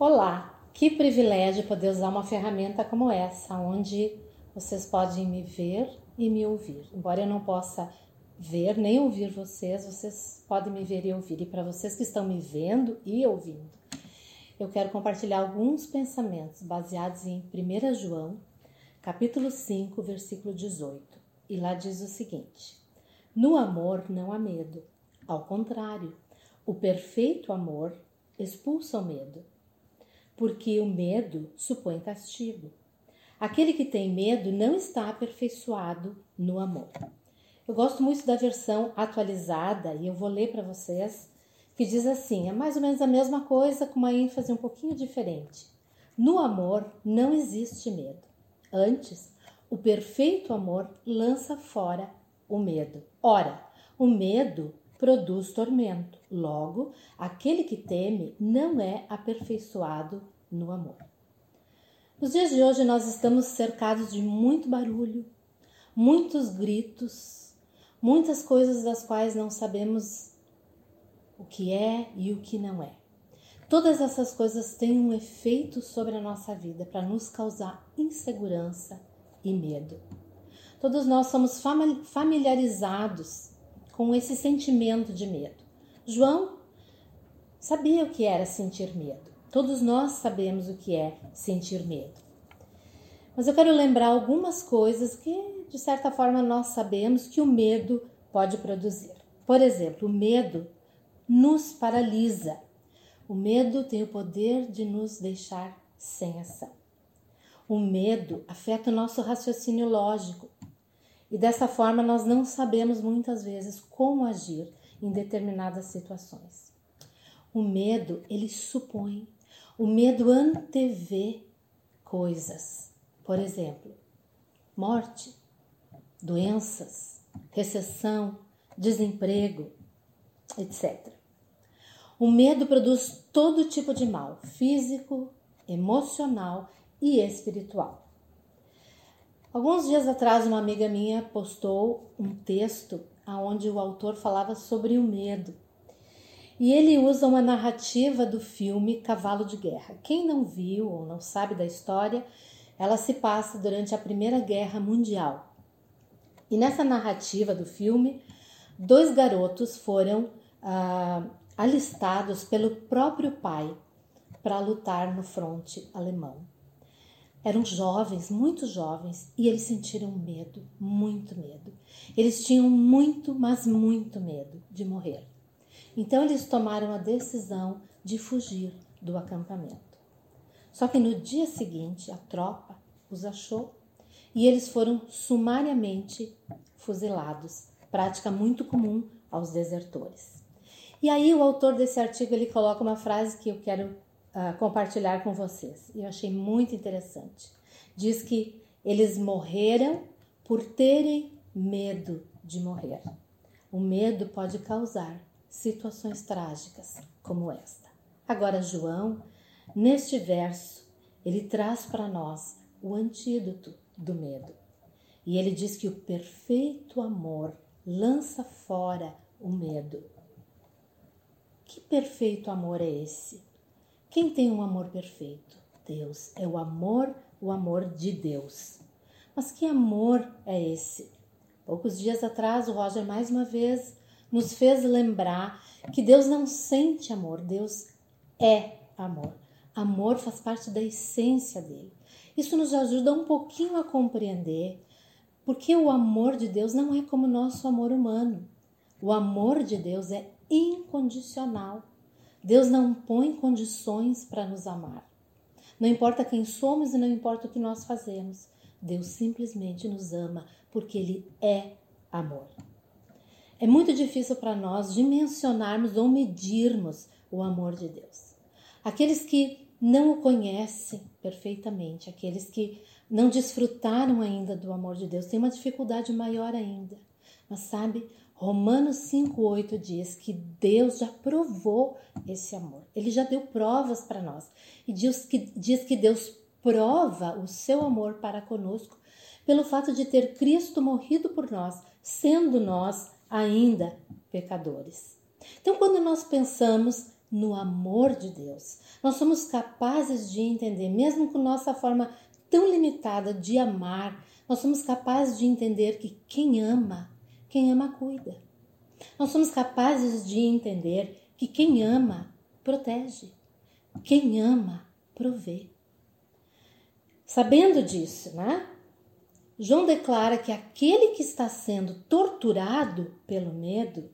Olá, que privilégio poder usar uma ferramenta como essa, onde vocês podem me ver e me ouvir. Embora eu não possa ver nem ouvir vocês, vocês podem me ver e ouvir. E para vocês que estão me vendo e ouvindo, eu quero compartilhar alguns pensamentos baseados em 1 João, capítulo 5, versículo 18. E lá diz o seguinte: No amor não há medo, ao contrário, o perfeito amor expulsa o medo porque o medo supõe castigo. Aquele que tem medo não está aperfeiçoado no amor. Eu gosto muito da versão atualizada e eu vou ler para vocês, que diz assim: é mais ou menos a mesma coisa com uma ênfase um pouquinho diferente. No amor não existe medo. Antes, o perfeito amor lança fora o medo. Ora, o medo produz tormento. Logo, aquele que teme não é aperfeiçoado no amor. Nos dias de hoje, nós estamos cercados de muito barulho, muitos gritos, muitas coisas das quais não sabemos o que é e o que não é. Todas essas coisas têm um efeito sobre a nossa vida para nos causar insegurança e medo. Todos nós somos familiarizados com esse sentimento de medo. João sabia o que era sentir medo. Todos nós sabemos o que é sentir medo. Mas eu quero lembrar algumas coisas que, de certa forma, nós sabemos que o medo pode produzir. Por exemplo, o medo nos paralisa. O medo tem o poder de nos deixar sem ação. O medo afeta o nosso raciocínio lógico, e dessa forma nós não sabemos muitas vezes como agir em determinadas situações. O medo, ele supõe, o medo antevê coisas. Por exemplo, morte, doenças, recessão, desemprego, etc. O medo produz todo tipo de mal, físico, emocional e espiritual. Alguns dias atrás, uma amiga minha postou um texto onde o autor falava sobre o medo. E ele usa uma narrativa do filme Cavalo de Guerra. Quem não viu ou não sabe da história, ela se passa durante a Primeira Guerra Mundial. E nessa narrativa do filme, dois garotos foram ah, alistados pelo próprio pai para lutar no fronte alemão. Eram jovens, muito jovens, e eles sentiram medo, muito medo. Eles tinham muito, mas muito medo de morrer. Então eles tomaram a decisão de fugir do acampamento. Só que no dia seguinte a tropa os achou e eles foram sumariamente fuzilados, prática muito comum aos desertores. E aí o autor desse artigo ele coloca uma frase que eu quero compartilhar com vocês. Eu achei muito interessante. Diz que eles morreram por terem medo de morrer. O medo pode causar situações trágicas como esta. Agora, João, neste verso, ele traz para nós o antídoto do medo. E ele diz que o perfeito amor lança fora o medo. Que perfeito amor é esse? Quem tem um amor perfeito? Deus. É o amor, o amor de Deus. Mas que amor é esse? Poucos dias atrás, o Roger mais uma vez nos fez lembrar que Deus não sente amor, Deus é amor. Amor faz parte da essência dele. Isso nos ajuda um pouquinho a compreender porque o amor de Deus não é como o nosso amor humano. O amor de Deus é incondicional. Deus não põe condições para nos amar. Não importa quem somos e não importa o que nós fazemos. Deus simplesmente nos ama porque Ele é amor. É muito difícil para nós dimensionarmos ou medirmos o amor de Deus. Aqueles que não o conhecem perfeitamente, aqueles que não desfrutaram ainda do amor de Deus, têm uma dificuldade maior ainda. Mas sabe, Romanos 5,8 diz que Deus já provou esse amor. Ele já deu provas para nós. E diz que, diz que Deus prova o seu amor para conosco pelo fato de ter Cristo morrido por nós, sendo nós ainda pecadores. Então, quando nós pensamos no amor de Deus. Nós somos capazes de entender, mesmo com nossa forma tão limitada de amar, nós somos capazes de entender que quem ama, quem ama cuida. Nós somos capazes de entender que quem ama protege, quem ama provê. Sabendo disso, né? João declara que aquele que está sendo torturado pelo medo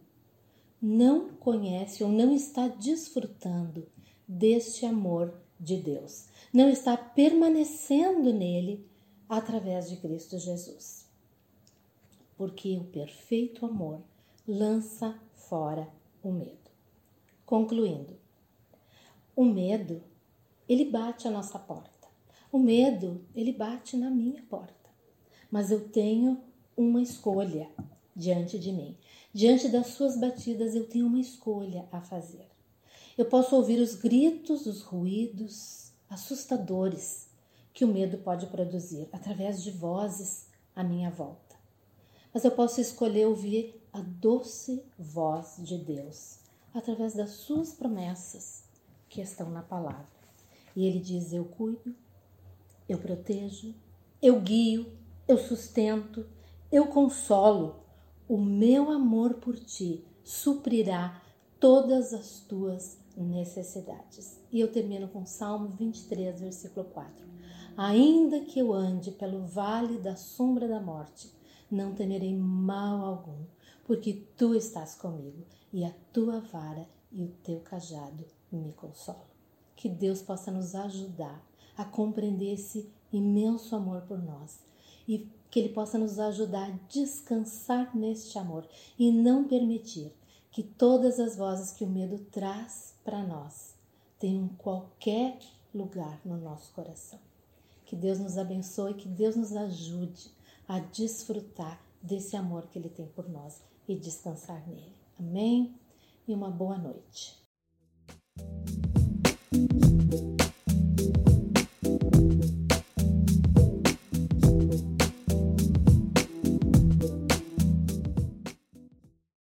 não conhece ou não está desfrutando deste amor de Deus, não está permanecendo nele através de Cristo Jesus. Porque o perfeito amor lança fora o medo. Concluindo, o medo, ele bate a nossa porta. O medo, ele bate na minha porta. Mas eu tenho uma escolha diante de mim. Diante das suas batidas, eu tenho uma escolha a fazer. Eu posso ouvir os gritos, os ruídos assustadores que o medo pode produzir através de vozes à minha volta. Mas eu posso escolher ouvir a doce voz de Deus através das suas promessas que estão na palavra. E ele diz: Eu cuido, eu protejo, eu guio, eu sustento, eu consolo o meu amor por ti suprirá todas as tuas necessidades. E eu termino com Salmo 23, versículo 4. Ainda que eu ande pelo vale da sombra da morte, não temerei mal algum, porque tu estás comigo e a tua vara e o teu cajado me consolam. Que Deus possa nos ajudar a compreender esse imenso amor por nós e que Ele possa nos ajudar a descansar neste amor e não permitir que todas as vozes que o medo traz para nós tenham qualquer lugar no nosso coração. Que Deus nos abençoe, que Deus nos ajude a desfrutar desse amor que Ele tem por nós e descansar nele. Amém? E uma boa noite.